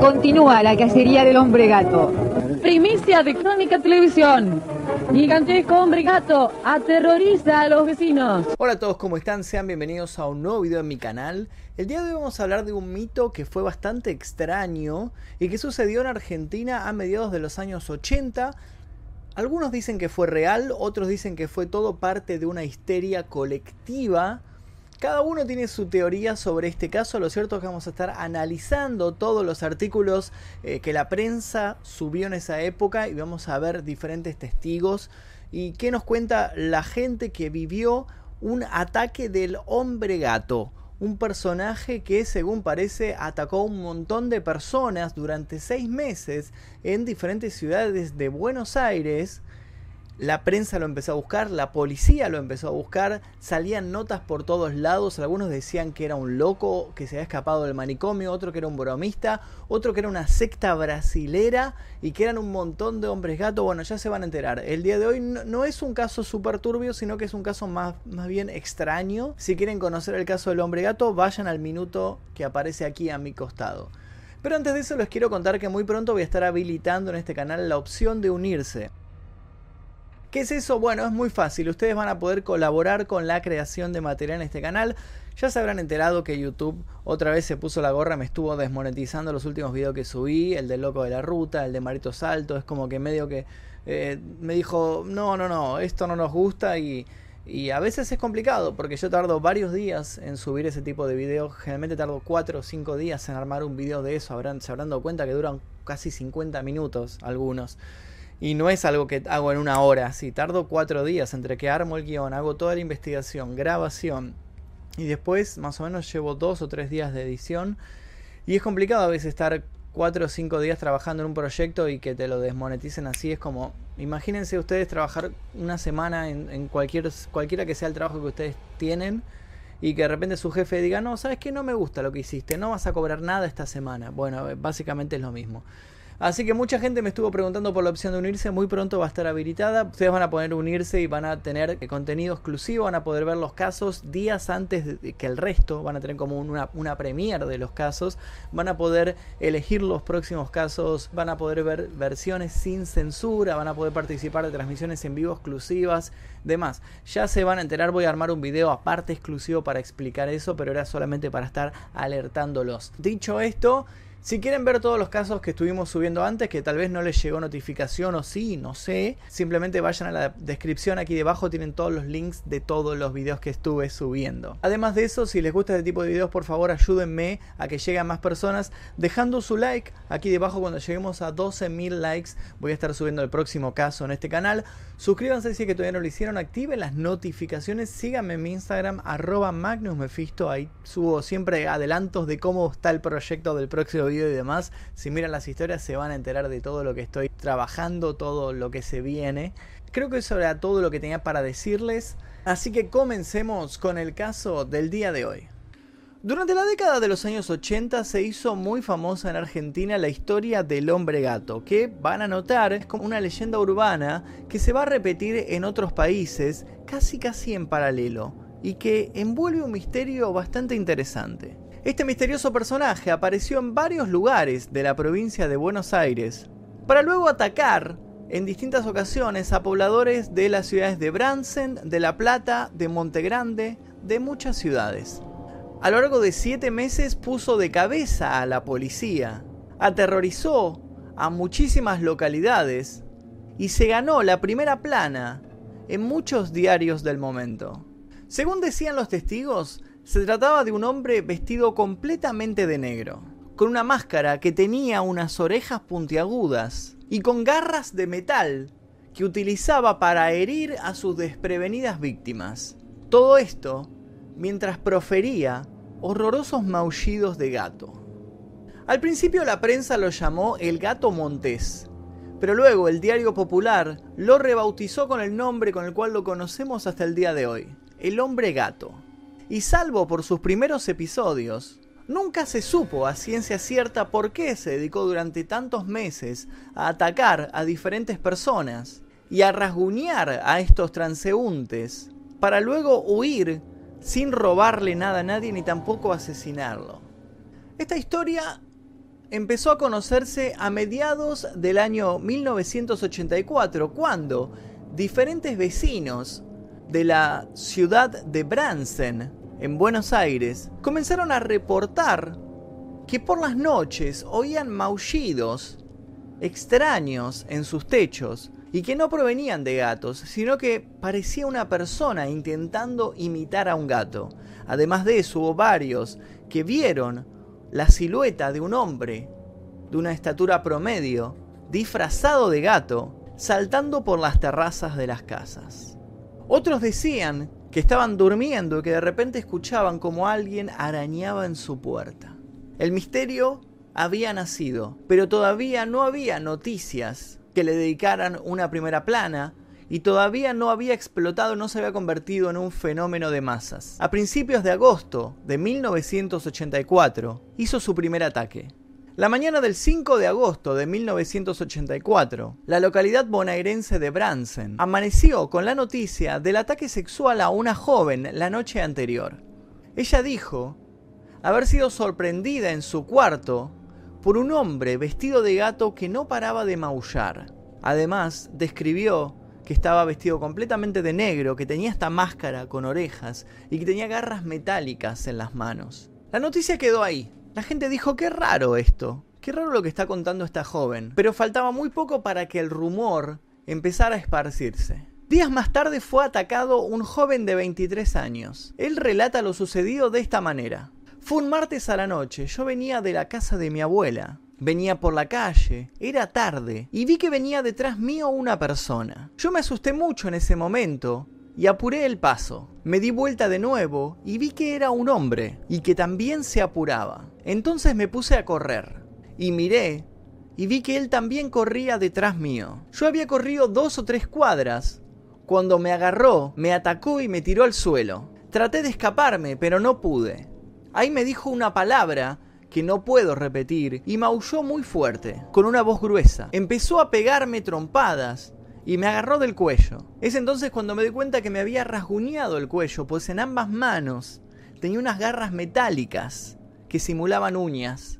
Continúa la cacería del hombre gato. Primicia de Crónica Televisión. Gigantesco hombre gato aterroriza a los vecinos. Hola a todos, ¿cómo están? Sean bienvenidos a un nuevo video en mi canal. El día de hoy vamos a hablar de un mito que fue bastante extraño y que sucedió en Argentina a mediados de los años 80. Algunos dicen que fue real, otros dicen que fue todo parte de una histeria colectiva cada uno tiene su teoría sobre este caso, lo cierto es que vamos a estar analizando todos los artículos eh, que la prensa subió en esa época y vamos a ver diferentes testigos. Y qué nos cuenta la gente que vivió un ataque del hombre gato, un personaje que según parece atacó a un montón de personas durante seis meses en diferentes ciudades de Buenos Aires la prensa lo empezó a buscar, la policía lo empezó a buscar, salían notas por todos lados, algunos decían que era un loco que se había escapado del manicomio, otro que era un bromista, otro que era una secta brasilera y que eran un montón de hombres gatos. Bueno, ya se van a enterar. El día de hoy no, es un caso súper turbio, sino que es un caso más, más bien extraño. Si quieren conocer el caso del hombre gato, vayan al minuto que aparece aquí a mi costado. Pero antes de eso les quiero contar que muy pronto voy a estar habilitando en este canal la opción de unirse. ¿Qué es eso? Bueno, es muy fácil. Ustedes van a poder colaborar con la creación de material en este canal. Ya se habrán enterado que YouTube otra vez se puso la gorra, me estuvo desmonetizando los últimos videos que subí, el del loco de la ruta, el de Marito Salto, es como que medio que eh, me dijo, no, no, no, esto no nos gusta y, a veces es complicado porque yo tardo varios días en subir ese tipo de videos, generalmente tardo 4 o 5 días en armar un video de eso, habrán, se habrán dado cuenta que duran casi 50 minutos algunos. Y no es algo que hago en una hora, sí, tardo cuatro días entre que armo el guion, hago toda la investigación, grabación y después más o menos llevo dos o tres días de edición. Y es complicado a veces estar cuatro o cinco días trabajando en un proyecto y que te lo desmoneticen así. Es como, imagínense ustedes trabajar una semana en, cualquier, cualquiera que sea el trabajo que ustedes tienen y que de repente su jefe diga, no, sabes que no me gusta lo que hiciste, no vas a cobrar nada esta semana. Bueno, básicamente es lo mismo. Así que mucha gente me estuvo preguntando por la opción de unirse, muy pronto va a estar habilitada. Ustedes van a poder unirse y van a tener contenido exclusivo, van a poder ver los casos días antes de que el resto, van a tener como una, una premier de los casos, van a poder elegir los próximos casos, van a poder ver versiones sin censura, van a poder participar de transmisiones en vivo exclusivas, demás. Ya se van a enterar, voy a armar un video aparte exclusivo para explicar eso, pero era solamente para estar alertándolos. Dicho esto, si quieren ver todos los casos que estuvimos subiendo antes, que tal vez no les llegó notificación o sí, no sé, simplemente vayan a la descripción aquí debajo, tienen todos los links de todos los videos que estuve subiendo. Además de eso, si les gusta este tipo de videos, por favor ayúdenme a que lleguen más personas dejando su like aquí debajo cuando lleguemos a 12.000 likes. Voy a estar subiendo el próximo caso en este canal. Suscríbanse si es que todavía no lo hicieron, activen las notificaciones, síganme en mi Instagram, arroba magnusmefisto, ahí subo siempre adelantos de cómo está el proyecto del próximo y demás. Si miran las historias se van a enterar de todo lo que estoy trabajando, todo lo que se viene. Creo que eso era todo lo que tenía para decirles, así que comencemos con el caso del día de hoy. Durante la década de los años 80 se hizo muy famosa en Argentina la historia del hombre gato, que van a notar es como una leyenda urbana que se va a repetir en otros países casi casi en paralelo y que envuelve un misterio bastante interesante. Este misterioso personaje apareció en varios lugares de la provincia de Buenos Aires para luego atacar en distintas ocasiones a pobladores de las ciudades de Bransen, de La Plata, de Montegrande, de muchas ciudades. A lo largo de siete meses puso de cabeza a la policía, aterrorizó a muchísimas localidades y se ganó la primera plana en muchos diarios del momento. Según decían los testigos, se trataba de un hombre vestido completamente de negro, con una máscara que tenía unas orejas puntiagudas y con garras de metal que utilizaba para herir a sus desprevenidas víctimas. Todo esto mientras profería horrorosos maullidos de gato. Al principio la prensa lo llamó el gato montés, pero luego el diario popular lo rebautizó con el nombre con el cual lo conocemos hasta el día de hoy, el hombre gato. Y salvo por sus primeros episodios, nunca se supo a ciencia cierta por qué se dedicó durante tantos meses a atacar a diferentes personas y a rasguñar a estos transeúntes para luego huir sin robarle nada a nadie ni tampoco asesinarlo. Esta historia empezó a conocerse a mediados del año 1984, cuando diferentes vecinos de la ciudad de Bransen, en Buenos Aires, comenzaron a reportar que por las noches oían maullidos extraños en sus techos y que no provenían de gatos, sino que parecía una persona intentando imitar a un gato. Además de eso, hubo varios que vieron la silueta de un hombre de una estatura promedio, disfrazado de gato, saltando por las terrazas de las casas. Otros decían que estaban durmiendo y que de repente escuchaban como alguien arañaba en su puerta. El misterio había nacido, pero todavía no había noticias que le dedicaran una primera plana y todavía no había explotado, no se había convertido en un fenómeno de masas. A principios de agosto de 1984 hizo su primer ataque. La mañana del 5 de agosto de 1984, la localidad bonaerense de Bransen amaneció con la noticia del ataque sexual a una joven la noche anterior. Ella dijo haber sido sorprendida en su cuarto por un hombre vestido de gato que no paraba de maullar. Además, describió que estaba vestido completamente de negro, que tenía esta máscara con orejas y que tenía garras metálicas en las manos. La noticia quedó ahí. La gente dijo, qué raro esto, qué raro lo que está contando esta joven. Pero faltaba muy poco para que el rumor empezara a esparcirse. Días más tarde fue atacado un joven de 23 años. Él relata lo sucedido de esta manera. Fue un martes a la noche, yo venía de la casa de mi abuela. Venía por la calle, era tarde, y vi que venía detrás mío una persona. Yo me asusté mucho en ese momento y apuré el paso. Me di vuelta de nuevo y vi que era un hombre y que también se apuraba. Entonces me puse a correr y miré y vi que él también corría detrás mío. Yo había corrido dos o tres cuadras cuando me agarró, me atacó y me tiró al suelo. Traté de escaparme, pero no pude. Ahí me dijo una palabra que no puedo repetir y maulló muy fuerte, con una voz gruesa. Empezó a pegarme trompadas y me agarró del cuello. Es entonces cuando me di cuenta que me había rasguñado el cuello, pues en ambas manos tenía unas garras metálicas que simulaban uñas.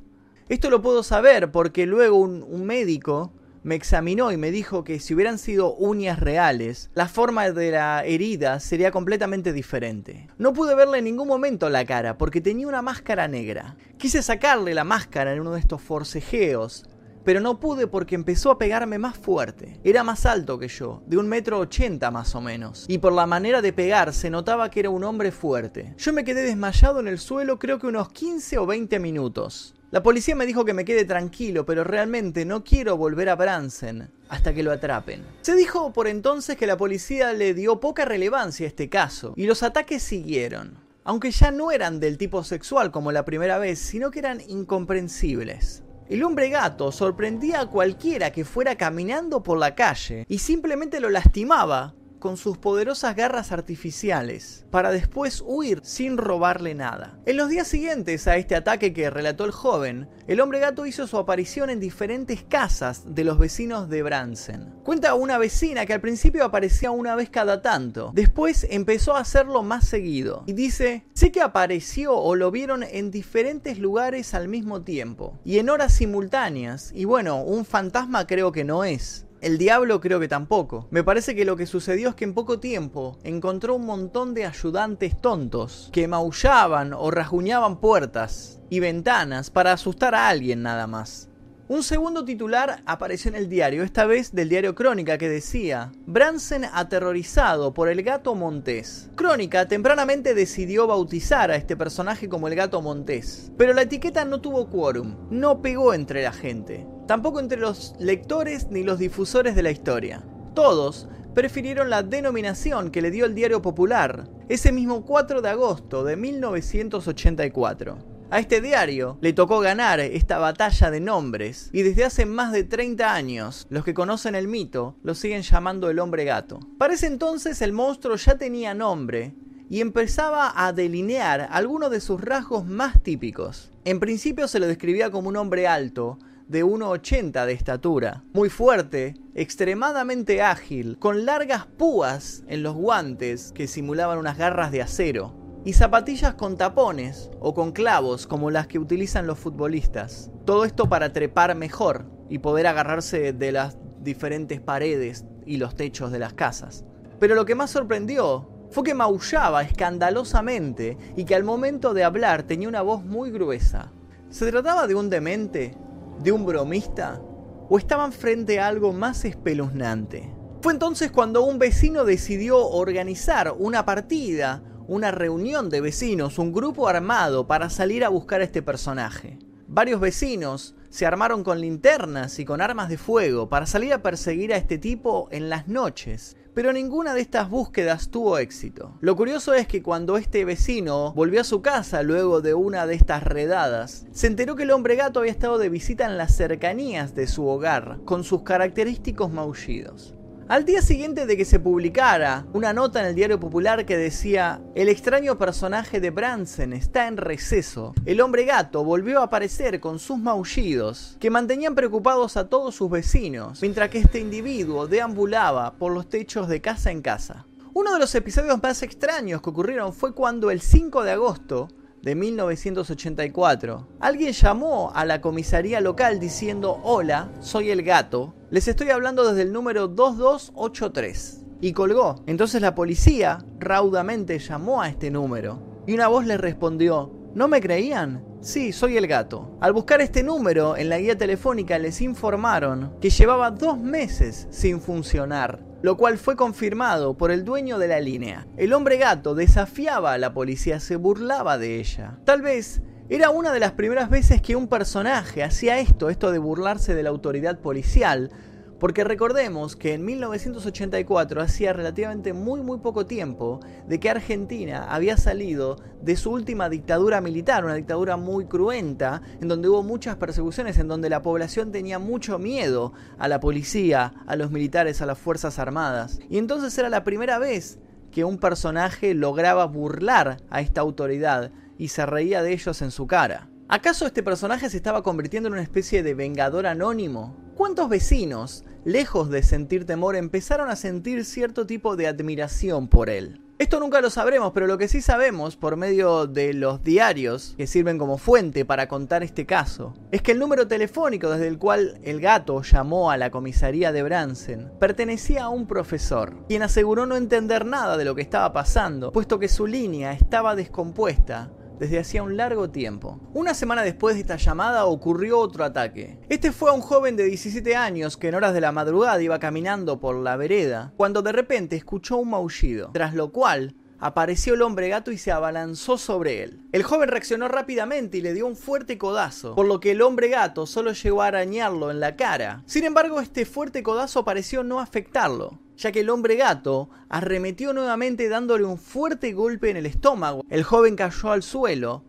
Esto lo puedo saber porque luego un, un médico me examinó y me dijo que si hubieran sido uñas reales, la forma de la herida sería completamente diferente. No pude verle en ningún momento la cara porque tenía una máscara negra. Quise sacarle la máscara en uno de estos forcejeos, pero no pude porque empezó a pegarme más fuerte. Era más alto que yo, de un metro ochenta más o menos, y por la manera de pegar se notaba que era un hombre fuerte. Yo me quedé desmayado en el suelo creo que unos 15 o 20 minutos. La policía me dijo que me quede tranquilo, pero realmente no quiero volver a Bransen hasta que lo atrapen. Se dijo por entonces que la policía le dio poca relevancia a este caso, y los ataques siguieron. Aunque ya no eran del tipo sexual como la primera vez, sino que eran incomprensibles. El hombre gato sorprendía a cualquiera que fuera caminando por la calle y simplemente lo lastimaba con sus poderosas garras artificiales, para después huir sin robarle nada. En los días siguientes a este ataque que relató el joven, el hombre gato hizo su aparición en diferentes casas de los vecinos de Bransen. Cuenta una vecina que al principio aparecía una vez cada tanto, después empezó a hacerlo más seguido, y dice, sé que apareció o lo vieron en diferentes lugares al mismo tiempo, y en horas simultáneas, y bueno, un fantasma creo que no es. El diablo creo que tampoco. Me parece que lo que sucedió es que en poco tiempo encontró un montón de ayudantes tontos que maullaban o rasguñaban puertas y ventanas para asustar a alguien nada más. Un segundo titular apareció en el diario, esta vez del diario Crónica, que decía, Bransen aterrorizado por el gato Montés. Crónica tempranamente decidió bautizar a este personaje como el gato Montés, pero la etiqueta no tuvo quórum, no pegó entre la gente, tampoco entre los lectores ni los difusores de la historia. Todos prefirieron la denominación que le dio el diario popular, ese mismo 4 de agosto de 1984. A este diario le tocó ganar esta batalla de nombres y desde hace más de 30 años los que conocen el mito lo siguen llamando el hombre gato. Para ese entonces el monstruo ya tenía nombre y empezaba a delinear algunos de sus rasgos más típicos. En principio se lo describía como un hombre alto, de 1,80 de estatura, muy fuerte, extremadamente ágil, con largas púas en los guantes que simulaban unas garras de acero y zapatillas con tapones o con clavos como las que utilizan los futbolistas. Todo esto para trepar mejor y poder agarrarse de las diferentes paredes y los techos de las casas. Pero lo que más sorprendió fue que maullaba escandalosamente y que al momento de hablar tenía una voz muy gruesa. ¿Se trataba de un demente? ¿De un bromista? ¿O estaban frente a algo más espeluznante? Fue entonces cuando un vecino decidió organizar una partida, una reunión de vecinos, un grupo armado para salir a buscar a este personaje. Varios vecinos se armaron con linternas y con armas de fuego para salir a perseguir a este tipo en las noches, pero ninguna de estas búsquedas tuvo éxito. Lo curioso es que cuando este vecino volvió a su casa luego de una de estas redadas, se enteró que el hombre gato había estado de visita en las cercanías de su hogar, con sus característicos maullidos. Al día siguiente de que se publicara una nota en el diario popular que decía El extraño personaje de Bransen está en receso, el hombre gato volvió a aparecer con sus maullidos que mantenían preocupados a todos sus vecinos, mientras que este individuo deambulaba por los techos de casa en casa. Uno de los episodios más extraños que ocurrieron fue cuando el 5 de agosto de 1984. Alguien llamó a la comisaría local diciendo, hola, soy el gato, les estoy hablando desde el número 2283. Y colgó. Entonces la policía raudamente llamó a este número. Y una voz le respondió, ¿no me creían? Sí, soy el gato. Al buscar este número en la guía telefónica les informaron que llevaba dos meses sin funcionar lo cual fue confirmado por el dueño de la línea. El hombre gato desafiaba a la policía, se burlaba de ella. Tal vez era una de las primeras veces que un personaje hacía esto, esto de burlarse de la autoridad policial, porque recordemos que en 1984, hacía relativamente muy muy poco tiempo, de que Argentina había salido de su última dictadura militar, una dictadura muy cruenta, en donde hubo muchas persecuciones, en donde la población tenía mucho miedo a la policía, a los militares, a las Fuerzas Armadas. Y entonces era la primera vez que un personaje lograba burlar a esta autoridad y se reía de ellos en su cara. ¿Acaso este personaje se estaba convirtiendo en una especie de vengador anónimo? ¿Cuántos vecinos, lejos de sentir temor, empezaron a sentir cierto tipo de admiración por él? Esto nunca lo sabremos, pero lo que sí sabemos por medio de los diarios que sirven como fuente para contar este caso, es que el número telefónico desde el cual el gato llamó a la comisaría de Bransen pertenecía a un profesor, quien aseguró no entender nada de lo que estaba pasando, puesto que su línea estaba descompuesta desde hacía un largo tiempo. Una semana después de esta llamada ocurrió otro ataque. Este fue a un joven de 17 años que en horas de la madrugada iba caminando por la vereda, cuando de repente escuchó un maullido, tras lo cual apareció el hombre gato y se abalanzó sobre él. El joven reaccionó rápidamente y le dio un fuerte codazo, por lo que el hombre gato solo llegó a arañarlo en la cara. Sin embargo, este fuerte codazo pareció no afectarlo ya que el hombre gato arremetió nuevamente dándole un fuerte golpe en el estómago. El joven cayó al suelo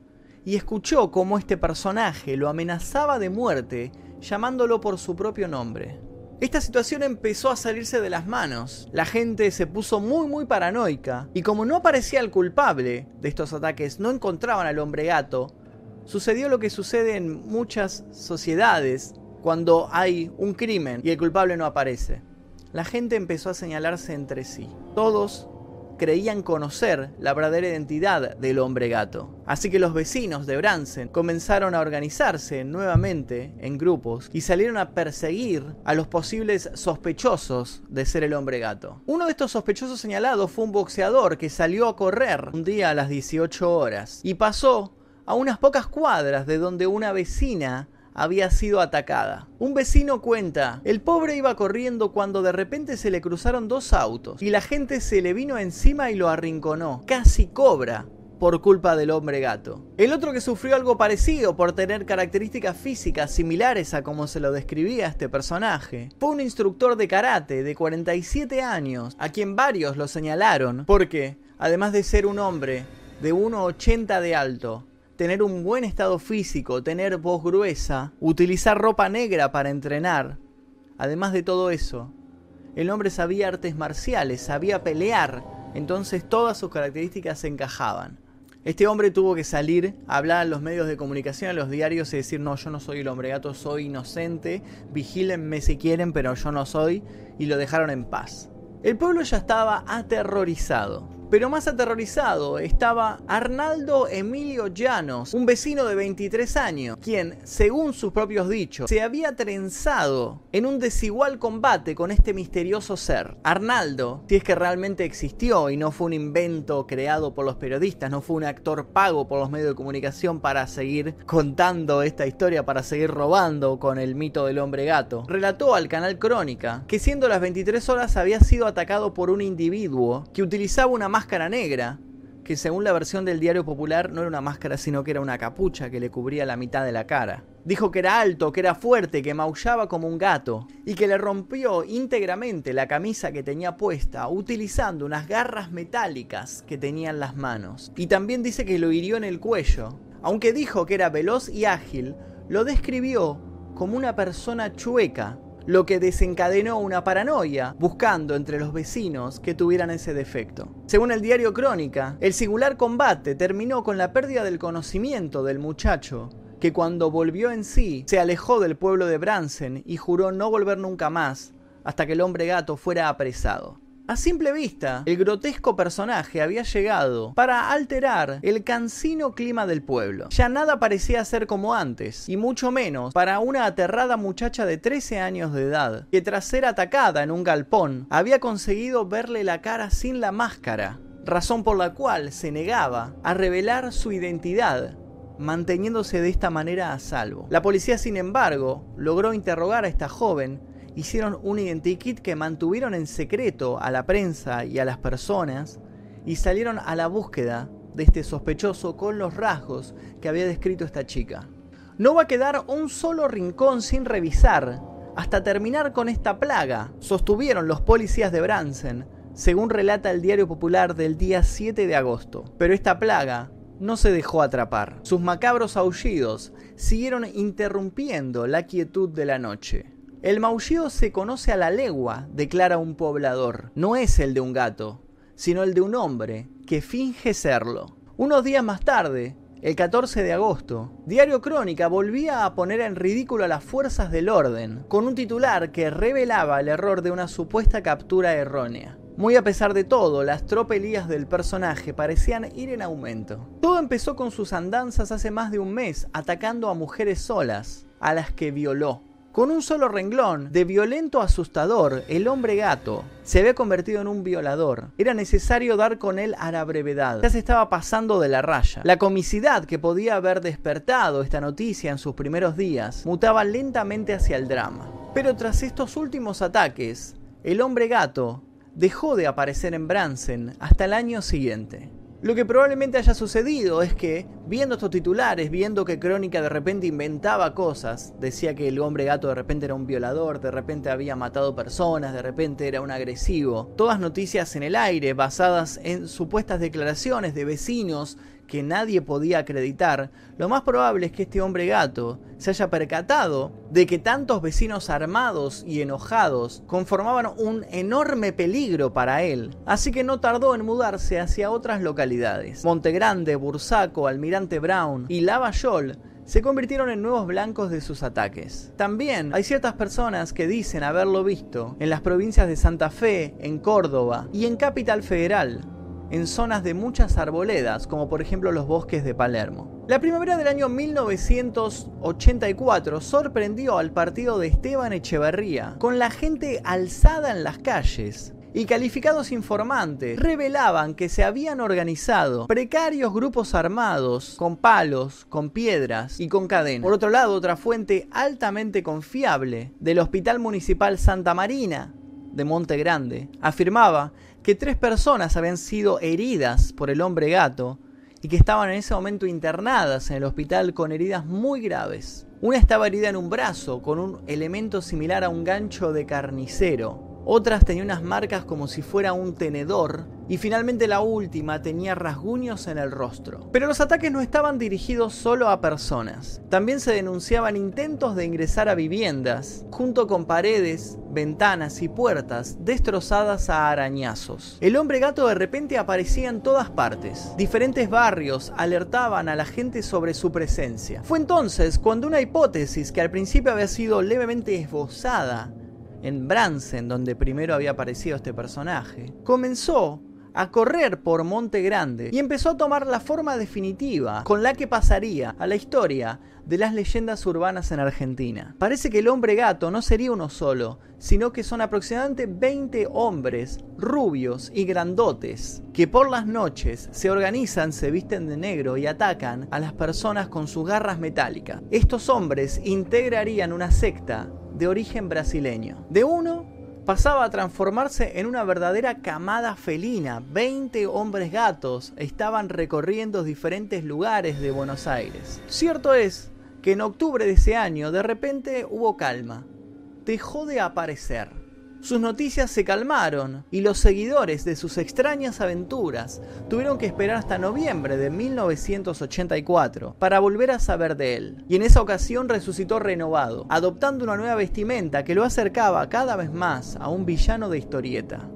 y escuchó cómo este personaje lo amenazaba de muerte llamándolo por su propio nombre. Esta situación empezó a salirse de las manos. La gente se puso muy muy paranoica y como no aparecía el culpable de estos ataques, no encontraban al hombre gato, sucedió lo que sucede en muchas sociedades cuando hay un crimen y el culpable no aparece la gente empezó a señalarse entre sí. Todos creían conocer la verdadera identidad del hombre gato. Así que los vecinos de Bransen comenzaron a organizarse nuevamente en grupos y salieron a perseguir a los posibles sospechosos de ser el hombre gato. Uno de estos sospechosos señalados fue un boxeador que salió a correr un día a las 18 horas y pasó a unas pocas cuadras de donde una vecina había sido atacada. Un vecino cuenta, el pobre iba corriendo cuando de repente se le cruzaron dos autos y la gente se le vino encima y lo arrinconó. Casi cobra por culpa del hombre gato. El otro que sufrió algo parecido por tener características físicas similares a como se lo describía este personaje, fue un instructor de karate de 47 años, a quien varios lo señalaron porque, además de ser un hombre de 1,80 de alto, tener un buen estado físico, tener voz gruesa, utilizar ropa negra para entrenar. Además de todo eso, el hombre sabía artes marciales, sabía pelear, entonces todas sus características se encajaban. Este hombre tuvo que salir a hablar a los medios de comunicación, a los diarios y decir, no, yo no soy el hombre gato, soy inocente, vigílenme si quieren, pero yo no soy, y lo dejaron en paz. El pueblo ya estaba aterrorizado. Pero más aterrorizado estaba Arnaldo Emilio Llanos, un vecino de 23 años, quien, según sus propios dichos, se había trenzado en un desigual combate con este misterioso ser. Arnaldo, si es que realmente existió y no fue un invento creado por los periodistas, no fue un actor pago por los medios de comunicación para seguir contando esta historia, para seguir robando con el mito del hombre gato, relató al canal Crónica que siendo las 23 horas había sido atacado por un individuo que utilizaba una máscara negra, que según la versión del diario popular no era una máscara sino que era una capucha que le cubría la mitad de la cara. Dijo que era alto, que era fuerte, que maullaba como un gato y que le rompió íntegramente la camisa que tenía puesta utilizando unas garras metálicas que tenía en las manos. Y también dice que lo hirió en el cuello. Aunque dijo que era veloz y ágil, lo describió como una persona chueca, lo que desencadenó una paranoia buscando entre los vecinos que tuvieran ese defecto. Según el diario Crónica, el singular combate terminó con la pérdida del conocimiento del muchacho, que cuando volvió en sí se alejó del pueblo de Bransen y juró no volver nunca más hasta que el hombre gato fuera apresado. A simple vista, el grotesco personaje había llegado para alterar el cansino clima del pueblo. Ya nada parecía ser como antes, y mucho menos para una aterrada muchacha de 13 años de edad, que tras ser atacada en un galpón, había conseguido verle la cara sin la máscara, razón por la cual se negaba a revelar su identidad manteniéndose de esta manera a salvo. La policía, sin embargo, logró interrogar a esta joven hicieron un identikit que mantuvieron en secreto a la prensa y a las personas y salieron a la búsqueda de este sospechoso con los rasgos que había descrito esta chica. No va a quedar un solo rincón sin revisar hasta terminar con esta plaga, sostuvieron los policías de Bransen, según relata el diario popular del día 7 de agosto. Pero esta plaga no se dejó atrapar. Sus macabros aullidos siguieron interrumpiendo la quietud de la noche. El maullido se conoce a la legua, declara un poblador. No es el de un gato, sino el de un hombre que finge serlo. Unos días más tarde, el 14 de agosto, Diario Crónica volvía a poner en ridículo a las fuerzas del orden, con un titular que revelaba el error de una supuesta captura errónea. Muy a pesar de todo, las tropelías del personaje parecían ir en aumento. Todo empezó con sus andanzas hace más de un mes, atacando a mujeres solas, a las que violó. Con un solo renglón, de violento asustador, el hombre gato se había convertido en un violador. Era necesario dar con él a la brevedad. Ya se estaba pasando de la raya. La comicidad que podía haber despertado esta noticia en sus primeros días mutaba lentamente hacia el drama. Pero tras estos últimos ataques, el hombre gato dejó de aparecer en Bransen hasta el año siguiente. Lo que probablemente haya sucedido es que, viendo estos titulares, viendo que Crónica de repente inventaba cosas, decía que el hombre gato de repente era un violador, de repente había matado personas, de repente era un agresivo, todas noticias en el aire basadas en supuestas declaraciones de vecinos que nadie podía acreditar, lo más probable es que este hombre gato se haya percatado de que tantos vecinos armados y enojados conformaban un enorme peligro para él, así que no tardó en mudarse hacia otras localidades. Montegrande, Bursaco, Almirante Brown y Lavallol se convirtieron en nuevos blancos de sus ataques. También hay ciertas personas que dicen haberlo visto en las provincias de Santa Fe, en Córdoba y en Capital Federal, en zonas de muchas arboledas, como por ejemplo los bosques de Palermo. La primavera del año 1984 sorprendió al partido de Esteban Echeverría, con la gente alzada en las calles, y calificados informantes revelaban que se habían organizado precarios grupos armados con palos, con piedras y con cadenas. Por otro lado, otra fuente altamente confiable del Hospital Municipal Santa Marina de Monte Grande afirmaba que tres personas habían sido heridas por el hombre gato y que estaban en ese momento internadas en el hospital con heridas muy graves. Una estaba herida en un brazo con un elemento similar a un gancho de carnicero otras tenían unas marcas como si fuera un tenedor y finalmente la última tenía rasguños en el rostro. Pero los ataques no estaban dirigidos solo a personas. También se denunciaban intentos de ingresar a viviendas, junto con paredes, ventanas y puertas destrozadas a arañazos. El hombre gato de repente aparecía en todas partes. Diferentes barrios alertaban a la gente sobre su presencia. Fue entonces cuando una hipótesis que al principio había sido levemente esbozada en Bransen, donde primero había aparecido este personaje, comenzó a correr por Monte Grande y empezó a tomar la forma definitiva con la que pasaría a la historia de las leyendas urbanas en Argentina. Parece que el hombre gato no sería uno solo, sino que son aproximadamente 20 hombres rubios y grandotes que por las noches se organizan, se visten de negro y atacan a las personas con sus garras metálicas. Estos hombres integrarían una secta de origen brasileño. De uno pasaba a transformarse en una verdadera camada felina. 20 hombres gatos estaban recorriendo diferentes lugares de Buenos Aires. Cierto es que en octubre de ese año de repente hubo calma. Dejó de aparecer. Sus noticias se calmaron y los seguidores de sus extrañas aventuras tuvieron que esperar hasta noviembre de 1984 para volver a saber de él. Y en esa ocasión resucitó renovado, adoptando una nueva vestimenta que lo acercaba cada vez más a un villano de historieta.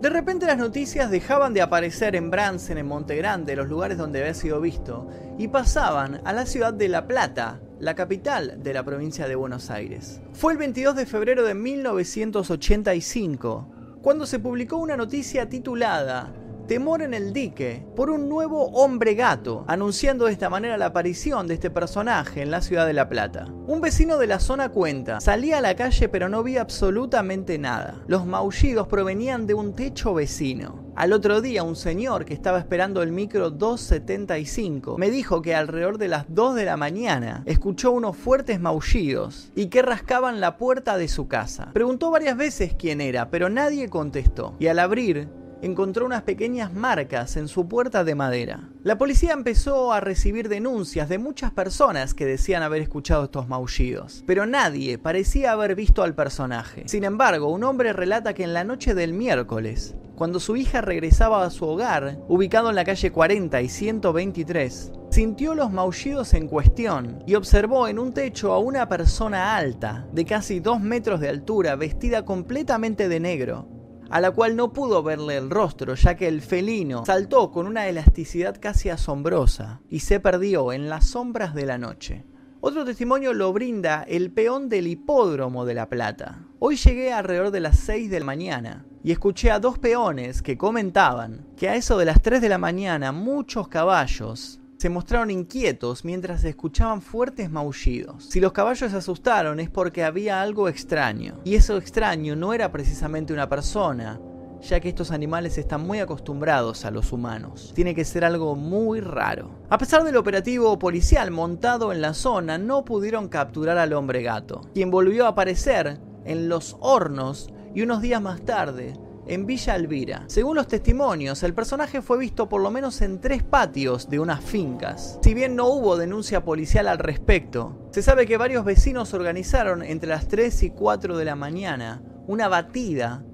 De repente las noticias dejaban de aparecer en Bransen, en Monte Grande, los lugares donde había sido visto, y pasaban a la ciudad de La Plata, la capital de la provincia de Buenos Aires. Fue el 22 de febrero de 1985, cuando se publicó una noticia titulada Temor en el dique por un nuevo hombre gato, anunciando de esta manera la aparición de este personaje en la ciudad de La Plata. Un vecino de la zona cuenta, salía a la calle pero no vi absolutamente nada. Los maullidos provenían de un techo vecino. Al otro día, un señor que estaba esperando el micro 275 me dijo que alrededor de las 2 de la mañana escuchó unos fuertes maullidos y que rascaban la puerta de su casa. Preguntó varias veces quién era, pero nadie contestó. Y al abrir, encontró unas pequeñas marcas en su puerta de madera. La policía empezó a recibir denuncias de muchas personas que decían haber escuchado estos maullidos, pero nadie parecía haber visto al personaje. Sin embargo, un hombre relata que en la noche del miércoles, cuando su hija regresaba a su hogar, ubicado en la calle 40 y 123, sintió los maullidos en cuestión y observó en un techo a una persona alta, de casi 2 metros de altura, vestida completamente de negro, a la cual no pudo verle el rostro, ya que el felino saltó con una elasticidad casi asombrosa y se perdió en las sombras de la noche. Otro testimonio lo brinda el peón del hipódromo de La Plata. Hoy llegué alrededor de las 6 de la mañana y escuché a dos peones que comentaban que a eso de las 3 de la mañana muchos caballos se mostraron inquietos mientras escuchaban fuertes maullidos. Si los caballos se asustaron es porque había algo extraño. Y eso extraño no era precisamente una persona, ya que estos animales están muy acostumbrados a los humanos. Tiene que ser algo muy raro. A pesar del operativo policial montado en la zona, no pudieron capturar al hombre gato, quien volvió a aparecer en los hornos y unos días más tarde en Villa Elvira. Según los testimonios, el personaje fue visto por lo menos en tres patios de unas fincas. Si bien no hubo denuncia policial al respecto, se sabe que varios vecinos organizaron entre las 3 y 4 de la mañana una batida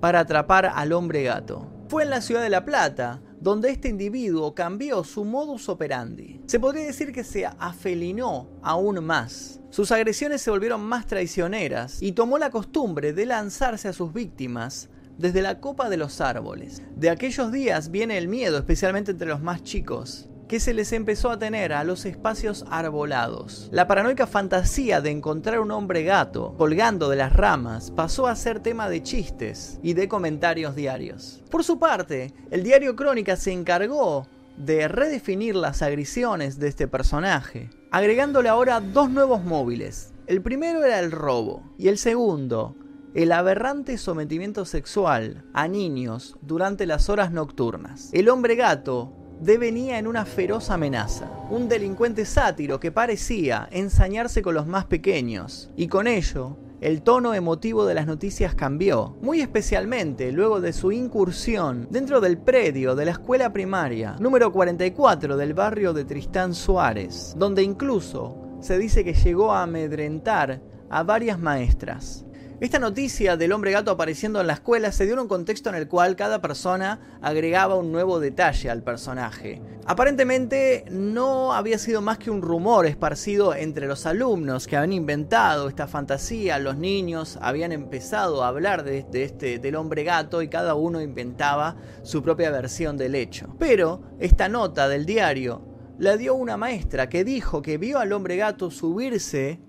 para atrapar al hombre gato. Fue en la ciudad de La Plata, donde este individuo cambió su modus operandi. Se podría decir que se afelinó aún más. Sus agresiones se volvieron más traicioneras y tomó la costumbre de lanzarse a sus víctimas desde la copa de los árboles. De aquellos días viene el miedo, especialmente entre los más chicos que se les empezó a tener a los espacios arbolados. La paranoica fantasía de encontrar un hombre gato colgando de las ramas pasó a ser tema de chistes y de comentarios diarios. Por su parte, el diario Crónica se encargó de redefinir las agresiones de este personaje, agregándole ahora dos nuevos móviles. El primero era el robo y el segundo el aberrante sometimiento sexual a niños durante las horas nocturnas. El hombre gato devenía en una feroz amenaza, un delincuente sátiro que parecía ensañarse con los más pequeños, y con ello el tono emotivo de las noticias cambió, muy especialmente luego de su incursión dentro del predio de la escuela primaria número 44 del barrio de Tristán Suárez, donde incluso se dice que llegó a amedrentar a varias maestras. Esta noticia del hombre gato apareciendo en la escuela se dio en un contexto en el cual cada persona agregaba un nuevo detalle al personaje. Aparentemente no había sido más que un rumor esparcido entre los alumnos que habían inventado esta fantasía, los niños habían empezado a hablar de, este del hombre gato y cada uno inventaba su propia versión del hecho. Pero esta nota del diario la dio una maestra que dijo que vio al hombre gato subirse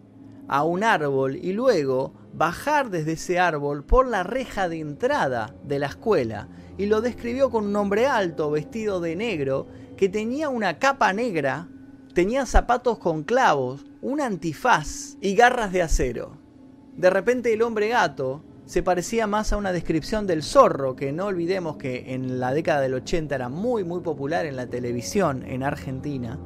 a un árbol y luego bajar desde ese árbol por la reja de entrada de la escuela y lo describió con un hombre alto, vestido de negro, que tenía una capa negra, tenía zapatos con clavos, un antifaz y garras de acero. De repente el hombre gato se parecía más a una descripción del zorro, que no olvidemos que en la década del 80 era muy muy popular en la televisión en Argentina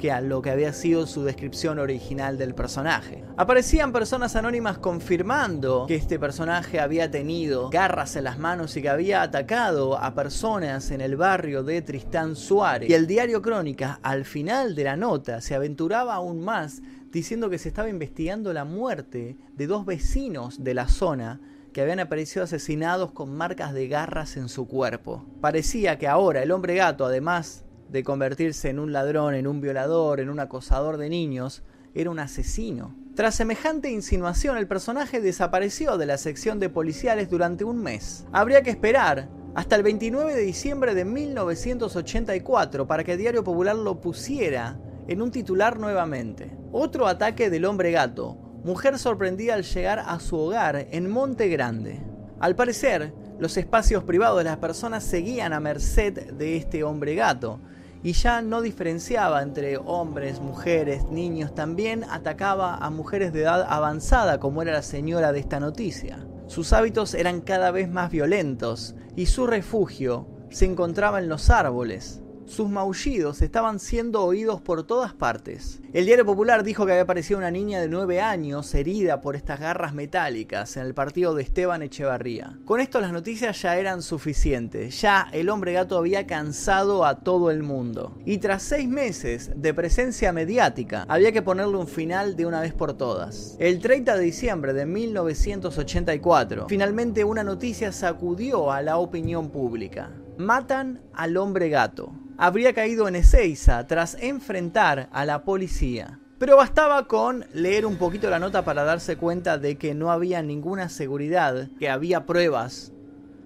que a lo que había sido su descripción original del personaje. Aparecían personas anónimas confirmando que este personaje había tenido garras en las manos y que había atacado a personas en el barrio de Tristán Suárez. Y el diario Crónica, al final de la nota, se aventuraba aún más diciendo que se estaba investigando la muerte de dos vecinos de la zona que habían aparecido asesinados con marcas de garras en su cuerpo. Parecía que ahora el hombre gato, además de convertirse en un ladrón, en un violador, en un acosador de niños, era un asesino. Tras semejante insinuación, el personaje desapareció de la sección de policiales durante un mes. Habría que esperar hasta el 29 de diciembre de 1984 para que Diario Popular lo pusiera en un titular nuevamente. Otro ataque del hombre gato. Mujer sorprendida al llegar a su hogar en Monte Grande. Al parecer, los espacios privados de las personas seguían a merced de este hombre gato, y ya no diferenciaba entre hombres, mujeres, niños, también atacaba a mujeres de edad avanzada como era la señora de esta noticia. Sus hábitos eran cada vez más violentos y su refugio se encontraba en los árboles, sus maullidos estaban siendo oídos por todas partes. El diario popular dijo que había aparecido una niña de 9 años herida por estas garras metálicas en el partido de Esteban Echevarría. Con esto las noticias ya eran suficientes, ya el hombre gato había cansado a todo el mundo. Y tras seis meses de presencia mediática, había que ponerle un final de una vez por todas. El 30 de diciembre de 1984, finalmente una noticia sacudió a la opinión pública. Matan al hombre gato habría caído en Ezeiza tras enfrentar a la policía. Pero bastaba con leer un poquito la nota para darse cuenta de que no había ninguna seguridad, que había pruebas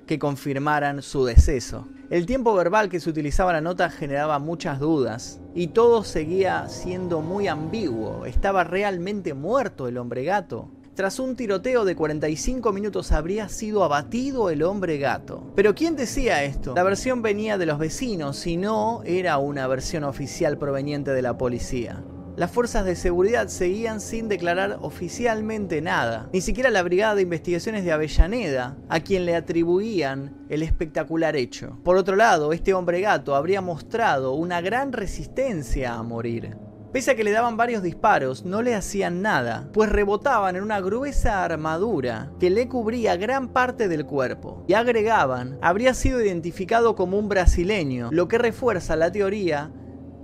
que confirmaran su deceso. El tiempo verbal que se utilizaba la nota generaba muchas dudas y todo seguía siendo muy ambiguo. ¿Estaba realmente muerto el hombre gato? Tras un tiroteo de 45 minutos habría sido abatido el hombre gato. Pero ¿quién decía esto? La versión venía de los vecinos y no era una versión oficial proveniente de la policía. Las fuerzas de seguridad seguían sin declarar oficialmente nada, ni siquiera la Brigada de Investigaciones de Avellaneda, a quien le atribuían el espectacular hecho. Por otro lado, este hombre gato habría mostrado una gran resistencia a morir. Pese a que le daban varios disparos, no le hacían nada, pues rebotaban en una gruesa armadura que le cubría gran parte del cuerpo. Y agregaban, habría sido identificado como un brasileño, lo que refuerza la teoría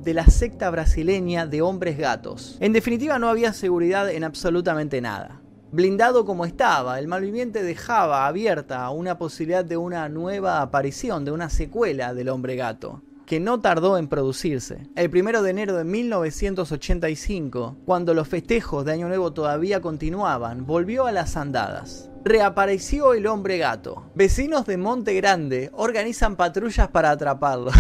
de la secta brasileña de hombres gatos. En definitiva no había seguridad en absolutamente nada. Blindado como estaba, el malviviente dejaba abierta una posibilidad de una nueva aparición, de una secuela del hombre gato que no tardó en producirse. El primero de enero de 1985, cuando los festejos de Año Nuevo todavía continuaban, volvió a las andadas. Reapareció el hombre gato. Vecinos de Monte Grande organizan patrullas para atraparlo.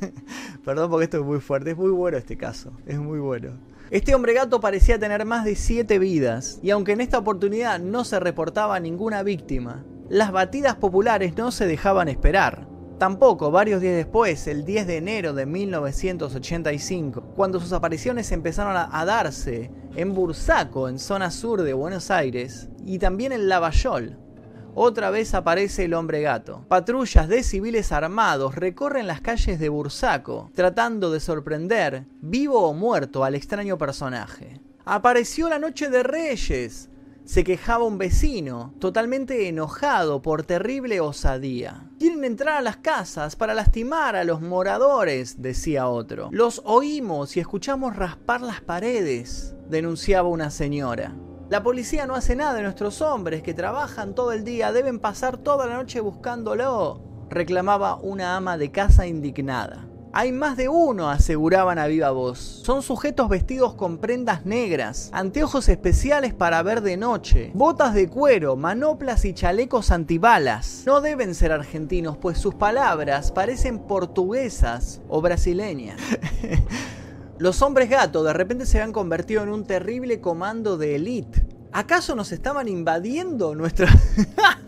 Perdón porque esto es muy fuerte, es muy bueno este caso, es muy bueno. Este hombre gato parecía tener más de 7 vidas, y aunque en esta oportunidad no se reportaba ninguna víctima, las batidas populares no se dejaban esperar. Tampoco, varios días después, el 10 de enero de 1985, cuando sus apariciones empezaron a, darse en Bursaco, en zona sur de Buenos Aires, y también en Lavallol, otra vez aparece el hombre gato. Patrullas de civiles armados recorren las calles de Bursaco, tratando de sorprender, vivo o muerto, al extraño personaje. Apareció la noche de Reyes, se quejaba un vecino, totalmente enojado por terrible osadía. Quieren entrar a las casas para lastimar a los moradores, decía otro. Los oímos y escuchamos raspar las paredes, denunciaba una señora. La policía no hace nada, nuestros hombres que trabajan todo el día deben pasar toda la noche buscándolo, reclamaba una ama de casa indignada. Hay más de uno, aseguraban a viva voz. Son sujetos vestidos con prendas negras, anteojos especiales para ver de noche, botas de cuero, manoplas y chalecos antibalas. No deben ser argentinos, pues sus palabras parecen portuguesas o brasileñas. Los hombres gato de repente se han convertido en un terrible comando de élite. ¿Acaso nos estaban invadiendo nuestra...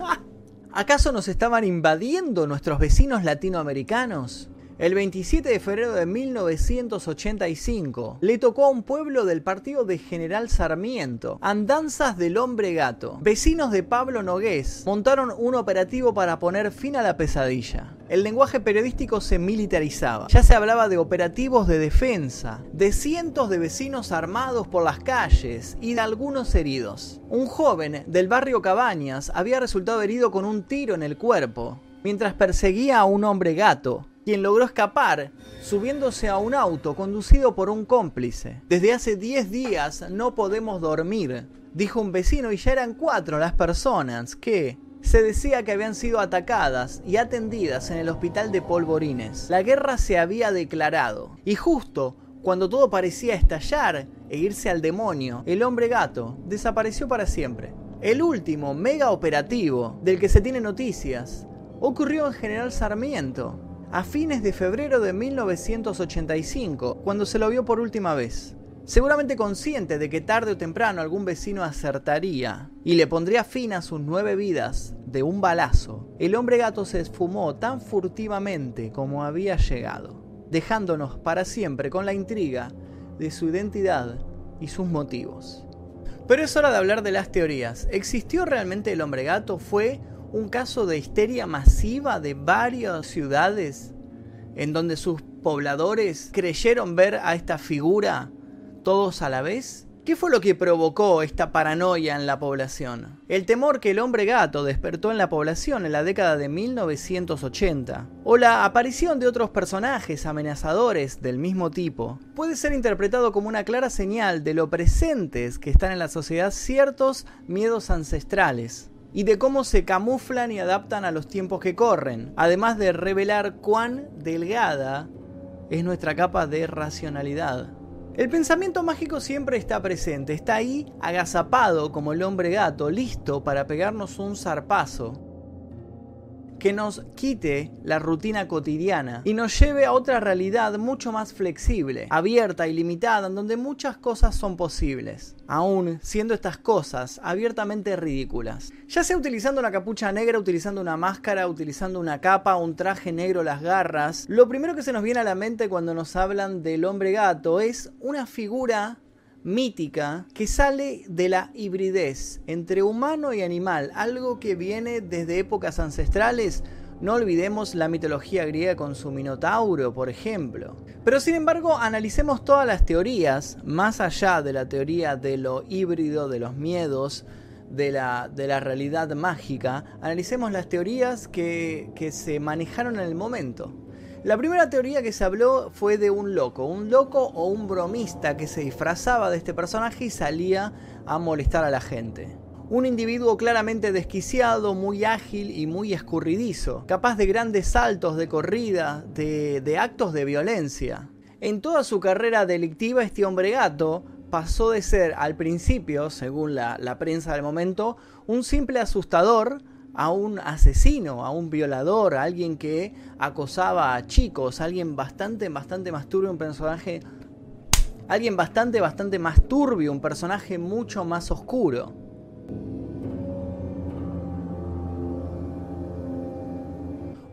¿Acaso nos estaban invadiendo nuestros vecinos latinoamericanos? El 27 de febrero de 1985 le tocó a un pueblo del partido de General Sarmiento, Andanzas del Hombre Gato. Vecinos de Pablo Nogués montaron un operativo para poner fin a la pesadilla. El lenguaje periodístico se militarizaba. Ya se hablaba de operativos de defensa, de cientos de vecinos armados por las calles y de algunos heridos. Un joven del barrio Cabañas había resultado herido con un tiro en el cuerpo mientras perseguía a un hombre gato quien logró escapar subiéndose a un auto conducido por un cómplice. Desde hace 10 días no podemos dormir, dijo un vecino y ya eran cuatro las personas que se decía que habían sido atacadas y atendidas en el hospital de Polvorines. La guerra se había declarado y justo cuando todo parecía estallar e irse al demonio, el hombre gato desapareció para siempre. El último mega operativo del que se tiene noticias ocurrió en General Sarmiento, a fines de febrero de 1985, cuando se lo vio por última vez. Seguramente consciente de que tarde o temprano algún vecino acertaría y le pondría fin a sus nueve vidas de un balazo, el hombre gato se esfumó tan furtivamente como había llegado, dejándonos para siempre con la intriga de su identidad y sus motivos. Pero es hora de hablar de las teorías. ¿Existió realmente el hombre gato? ¿Fue un caso de histeria masiva de varias ciudades en donde sus pobladores creyeron ver a esta figura todos a la vez? ¿Qué fue lo que provocó esta paranoia en la población? El temor que el hombre gato despertó en la población en la década de 1980, o la aparición de otros personajes amenazadores del mismo tipo, puede ser interpretado como una clara señal de lo presentes que están en la sociedad ciertos miedos ancestrales, y de cómo se camuflan y adaptan a los tiempos que corren, además de revelar cuán delgada es nuestra capa de racionalidad. El pensamiento mágico siempre está presente, está ahí agazapado como el hombre gato, listo para pegarnos un zarpazo que nos quite la rutina cotidiana y nos lleve a otra realidad mucho más flexible, abierta y limitada, en donde muchas cosas son posibles, aún siendo estas cosas abiertamente ridículas. Ya sea utilizando una capucha negra, utilizando una máscara, utilizando una capa, un traje negro, las garras, lo primero que se nos viene a la mente cuando nos hablan del hombre gato es una figura mítica que sale de la hibridez entre humano y animal, algo que viene desde épocas ancestrales. No olvidemos la mitología griega con su Minotauro, por ejemplo. Pero sin embargo, analicemos todas las teorías, más allá de la teoría de lo híbrido, de los miedos, de la, de la realidad mágica, analicemos las teorías que, que se manejaron en el momento. La primera teoría que se habló fue de un loco, un loco o un bromista que se disfrazaba de este personaje y salía a molestar a la gente. Un individuo claramente desquiciado, muy ágil y muy escurridizo, capaz de grandes saltos de corrida, de, actos de violencia. En toda su carrera delictiva este hombre gato pasó de ser al principio, según la, prensa del momento, un simple asustador a un asesino, a un violador, a alguien que acosaba a chicos, alguien bastante, bastante más turbio, un personaje, alguien bastante, bastante más turbio, un personaje mucho más oscuro.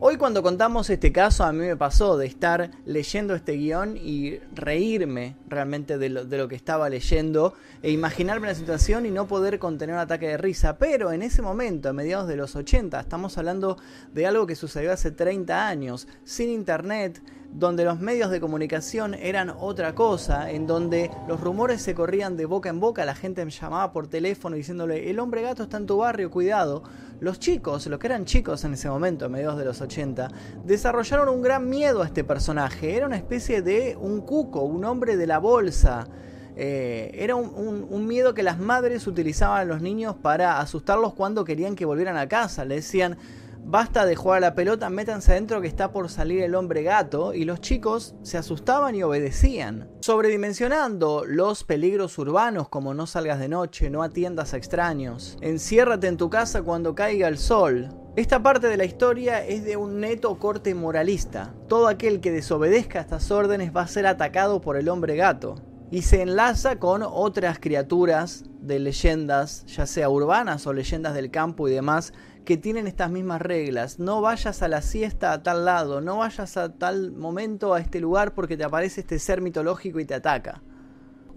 Hoy cuando contamos este caso a mí me pasó de estar leyendo este guion y reírme realmente de lo, que estaba leyendo e imaginarme la situación y no poder contener un ataque de risa. Pero en ese momento, a mediados de los 80, estamos hablando de algo que sucedió hace 30 años, sin internet, donde los medios de comunicación eran otra cosa, en donde los rumores se corrían de boca en boca, la gente me llamaba por teléfono diciéndole, el hombre gato está en tu barrio, cuidado. Los chicos, los que eran chicos en ese momento, a mediados de los 80, desarrollaron un gran miedo a este personaje. Era una especie de un cuco, un hombre de la bolsa. Eh, era un, miedo que las madres utilizaban a los niños para asustarlos cuando querían que volvieran a casa. Le decían, basta de jugar a la pelota, métanse adentro que está por salir el hombre gato, y los chicos se asustaban y obedecían. Sobredimensionando los peligros urbanos como no salgas de noche, no atiendas a extraños, enciérrate en tu casa cuando caiga el sol. Esta parte de la historia es de un neto corte moralista. Todo aquel que desobedezca estas órdenes va a ser atacado por el hombre gato y se enlaza con otras criaturas de leyendas, ya sea urbanas o leyendas del campo y demás, que tienen estas mismas reglas. No vayas a la siesta a tal lado, no vayas a tal momento a este lugar porque te aparece este ser mitológico y te ataca.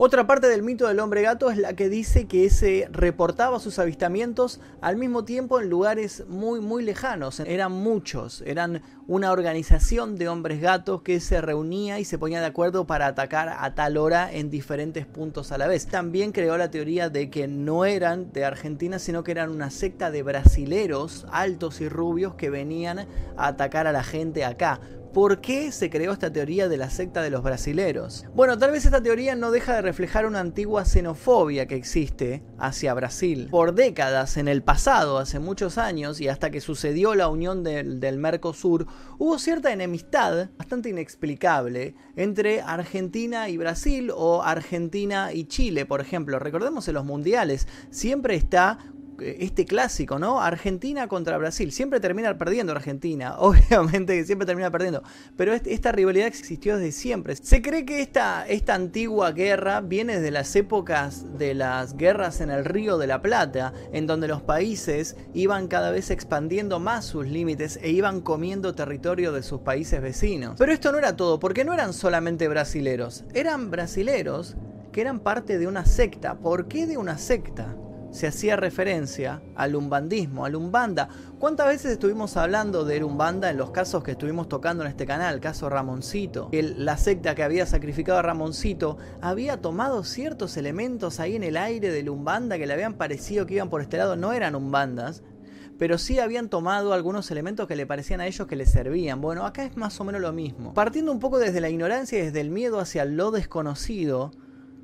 Otra parte del mito del hombre gato es la que dice que se reportaba sus avistamientos al mismo tiempo en lugares muy muy lejanos. Eran muchos, eran una organización de hombres gatos que se reunía y se ponía de acuerdo para atacar a tal hora en diferentes puntos a la vez. También creó la teoría de que no eran de Argentina, sino que eran una secta de brasileros altos y rubios que venían a atacar a la gente acá ¿Por qué se creó esta teoría de la secta de los brasileros? Bueno, tal vez esta teoría no deja de reflejar una antigua xenofobia que existe hacia Brasil. Por décadas en el pasado, hace muchos años, y hasta que sucedió la unión del, del Mercosur, hubo cierta enemistad bastante inexplicable entre Argentina y Brasil o Argentina y Chile, por ejemplo. Recordemos en los mundiales, siempre está este clásico, ¿no? Argentina contra Brasil. Siempre termina perdiendo Argentina, obviamente que siempre termina perdiendo. Pero esta rivalidad existió desde siempre. Se cree que esta, esta antigua guerra viene desde las épocas de las guerras en el Río de la Plata, en donde los países iban cada vez expandiendo más sus límites e iban comiendo territorio de sus países vecinos. Pero esto no era todo, porque no eran solamente brasileros, eran brasileros que eran parte de una secta. ¿Por qué de una secta? Se hacía referencia al umbandismo, al umbanda. ¿Cuántas veces estuvimos hablando de umbanda en los casos que estuvimos tocando en este canal? Caso Ramoncito. El, la secta que había sacrificado a Ramoncito había tomado ciertos elementos ahí en el aire del umbanda que le habían parecido que iban por este lado. No eran umbandas, pero sí habían tomado algunos elementos que le parecían a ellos que les servían. Bueno, acá es más o menos lo mismo. Partiendo un poco desde la ignorancia y desde el miedo hacia lo desconocido,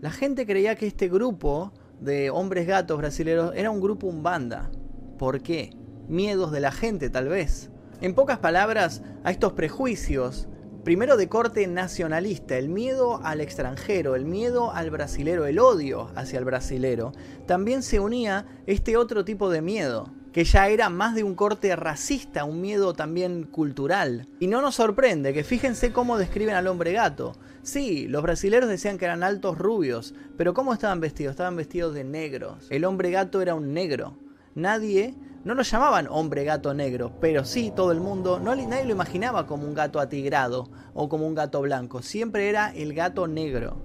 la gente creía que este grupo de hombres gatos brasileños era un grupo umbanda. ¿Por qué? Miedos de la gente tal vez. En pocas palabras, a estos prejuicios, primero de corte nacionalista, el miedo al extranjero, el miedo al brasilero, el odio hacia el brasilero, también se unía este otro tipo de miedo, que ya era más de un corte racista, un miedo también cultural. Y no nos sorprende que fíjense cómo describen al hombre gato. Sí, los brasileros decían que eran altos rubios, pero ¿cómo estaban vestidos? Estaban vestidos de negros. El hombre gato era un negro. Nadie, no lo llamaban hombre gato negro, pero sí todo el mundo, no, nadie lo imaginaba como un gato atigrado o como un gato blanco, siempre era el gato negro.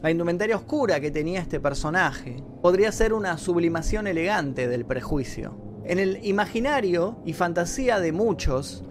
La indumentaria oscura que tenía este personaje podría ser una sublimación elegante del prejuicio. En el imaginario y fantasía de muchos,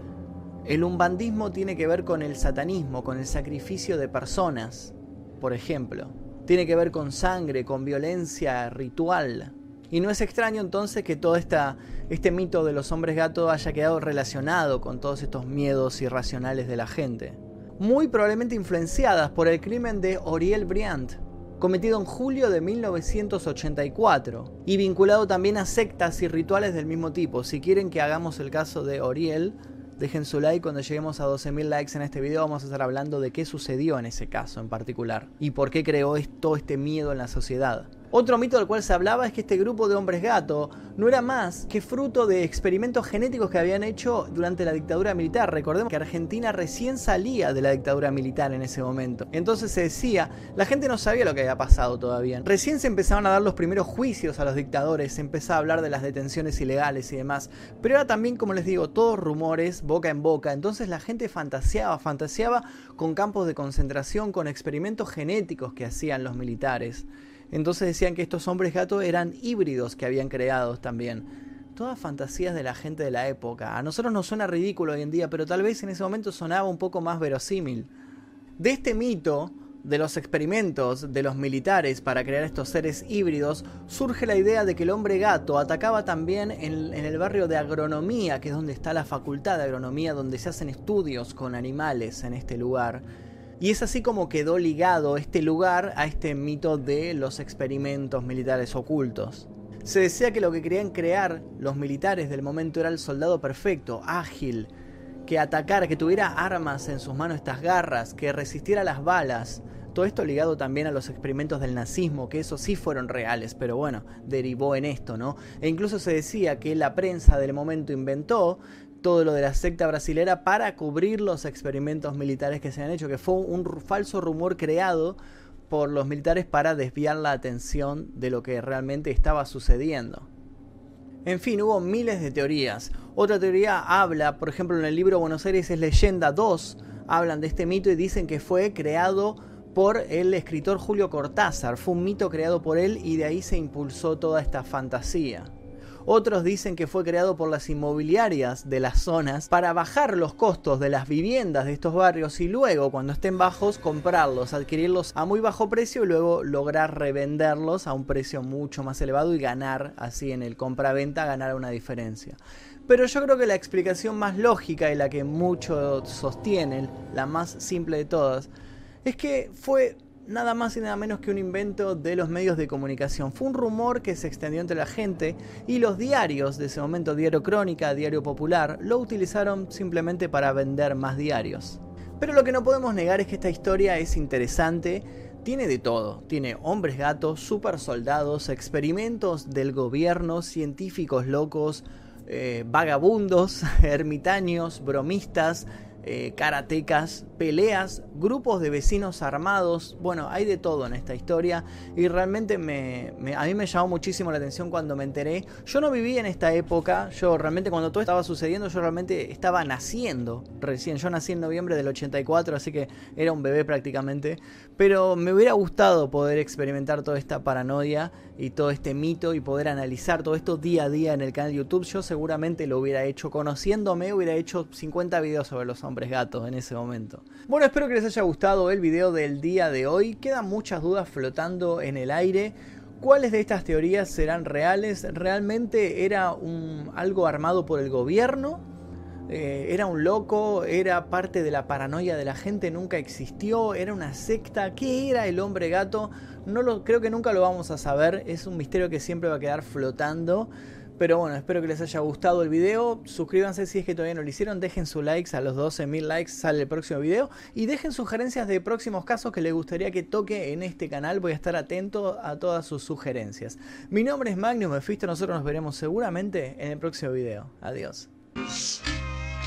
el umbandismo tiene que ver con el satanismo, con el sacrificio de personas, por ejemplo. Tiene que ver con sangre, con violencia ritual. Y no es extraño entonces que todo este mito de los hombres gatos haya quedado relacionado con todos estos miedos irracionales de la gente. Muy probablemente influenciadas por el crimen de Oriel Briand, cometido en julio de 1984 y vinculado también a sectas y rituales del mismo tipo. Si quieren que hagamos el caso de Oriel, dejen su like cuando lleguemos a 12.000 likes en este video vamos a estar hablando de qué sucedió en ese caso en particular y por qué creó todo este miedo en la sociedad. Otro mito del cual se hablaba es que este grupo de hombres gato no era más que fruto de experimentos genéticos que habían hecho durante la dictadura militar. Recordemos que Argentina recién salía de la dictadura militar en ese momento. Entonces se decía, la gente no sabía lo que había pasado todavía. Recién se empezaban a dar los primeros juicios a los dictadores, se empezaba a hablar de las detenciones ilegales y demás. Pero era también, como les digo, todos rumores, boca en boca. Entonces la gente fantaseaba, fantaseaba con campos de concentración, con experimentos genéticos que hacían los militares. Entonces decían que estos hombres gatos eran híbridos que habían creado también. Todas fantasías de la gente de la época. A nosotros nos suena ridículo hoy en día, pero tal vez en ese momento sonaba un poco más verosímil. De este mito, de los experimentos de los militares para crear estos seres híbridos, surge la idea de que el hombre gato atacaba también en, en, el barrio de agronomía, que es donde está la facultad de agronomía, donde se hacen estudios con animales en este lugar. Y es así como quedó ligado este lugar a este mito de los experimentos militares ocultos. Se decía que lo que querían crear los militares del momento era el soldado perfecto, ágil, que atacara, que tuviera armas en sus manos, estas garras, que resistiera las balas. Todo esto ligado también a los experimentos del nazismo, que esos sí fueron reales, pero bueno, derivó en esto, ¿no? E incluso se decía que la prensa del momento inventó todo lo de la secta brasilera para cubrir los experimentos militares que se han hecho, que fue un falso rumor creado por los militares para desviar la atención de lo que realmente estaba sucediendo. En fin, hubo miles de teorías. Otra teoría habla, por ejemplo, en el libro Buenos Aires es leyenda 2, hablan de este mito y dicen que fue creado por el escritor Julio Cortázar. Fue un mito creado por él y de ahí se impulsó toda esta fantasía. Otros dicen que fue creado por las inmobiliarias de las zonas para bajar los costos de las viviendas de estos barrios y luego, cuando estén bajos, comprarlos, adquirirlos a muy bajo precio y luego lograr revenderlos a un precio mucho más elevado y ganar así en el compra-venta, ganar una diferencia. Pero yo creo que la explicación más lógica y la que muchos sostienen, la más simple de todas, es que fue nada más y nada menos que un invento de los medios de comunicación. Fue un rumor que se extendió entre la gente y los diarios de ese momento, Diario Crónica, Diario Popular, lo utilizaron simplemente para vender más diarios. Pero lo que no podemos negar es que esta historia es interesante, tiene de todo, tiene hombres gatos, super soldados, experimentos del gobierno, científicos locos, eh, vagabundos, ermitaños, bromistas, eh, karatecas, peleas, grupos de vecinos armados, bueno, hay de todo en esta historia y realmente me, a mí me llamó muchísimo la atención cuando me enteré. Yo no viví en esta época, yo realmente cuando todo estaba sucediendo, yo realmente estaba naciendo recién, yo nací en noviembre del 84, así que era un bebé prácticamente, pero me hubiera gustado poder experimentar toda esta paranoia y todo este mito y poder analizar todo esto día a día en el canal YouTube. Yo seguramente lo hubiera hecho conociéndome, hubiera hecho 50 videos sobre los hombres gatos en ese momento. Bueno, espero que les haya gustado el video del día de hoy. Quedan muchas dudas flotando en el aire. ¿Cuáles de estas teorías serán reales? ¿Realmente era un, algo armado por el gobierno? Eh, ¿Era un loco? ¿Era parte de la paranoia de la gente? ¿Nunca existió? ¿Era una secta? ¿Qué era el hombre gato? No lo, creo que nunca lo vamos a saber. Es un misterio que siempre va a quedar flotando. Pero bueno, espero que les haya gustado el video. Suscríbanse si es que todavía no lo hicieron. Dejen su likes a los 12.000 likes. Sale el próximo video. Y dejen sugerencias de próximos casos que les gustaría que toque en este canal. Voy a estar atento a todas sus sugerencias. Mi nombre es Magnus Mephisto. Nosotros nos veremos seguramente en el próximo video. Adiós.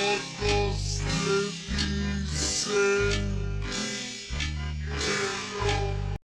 what does the?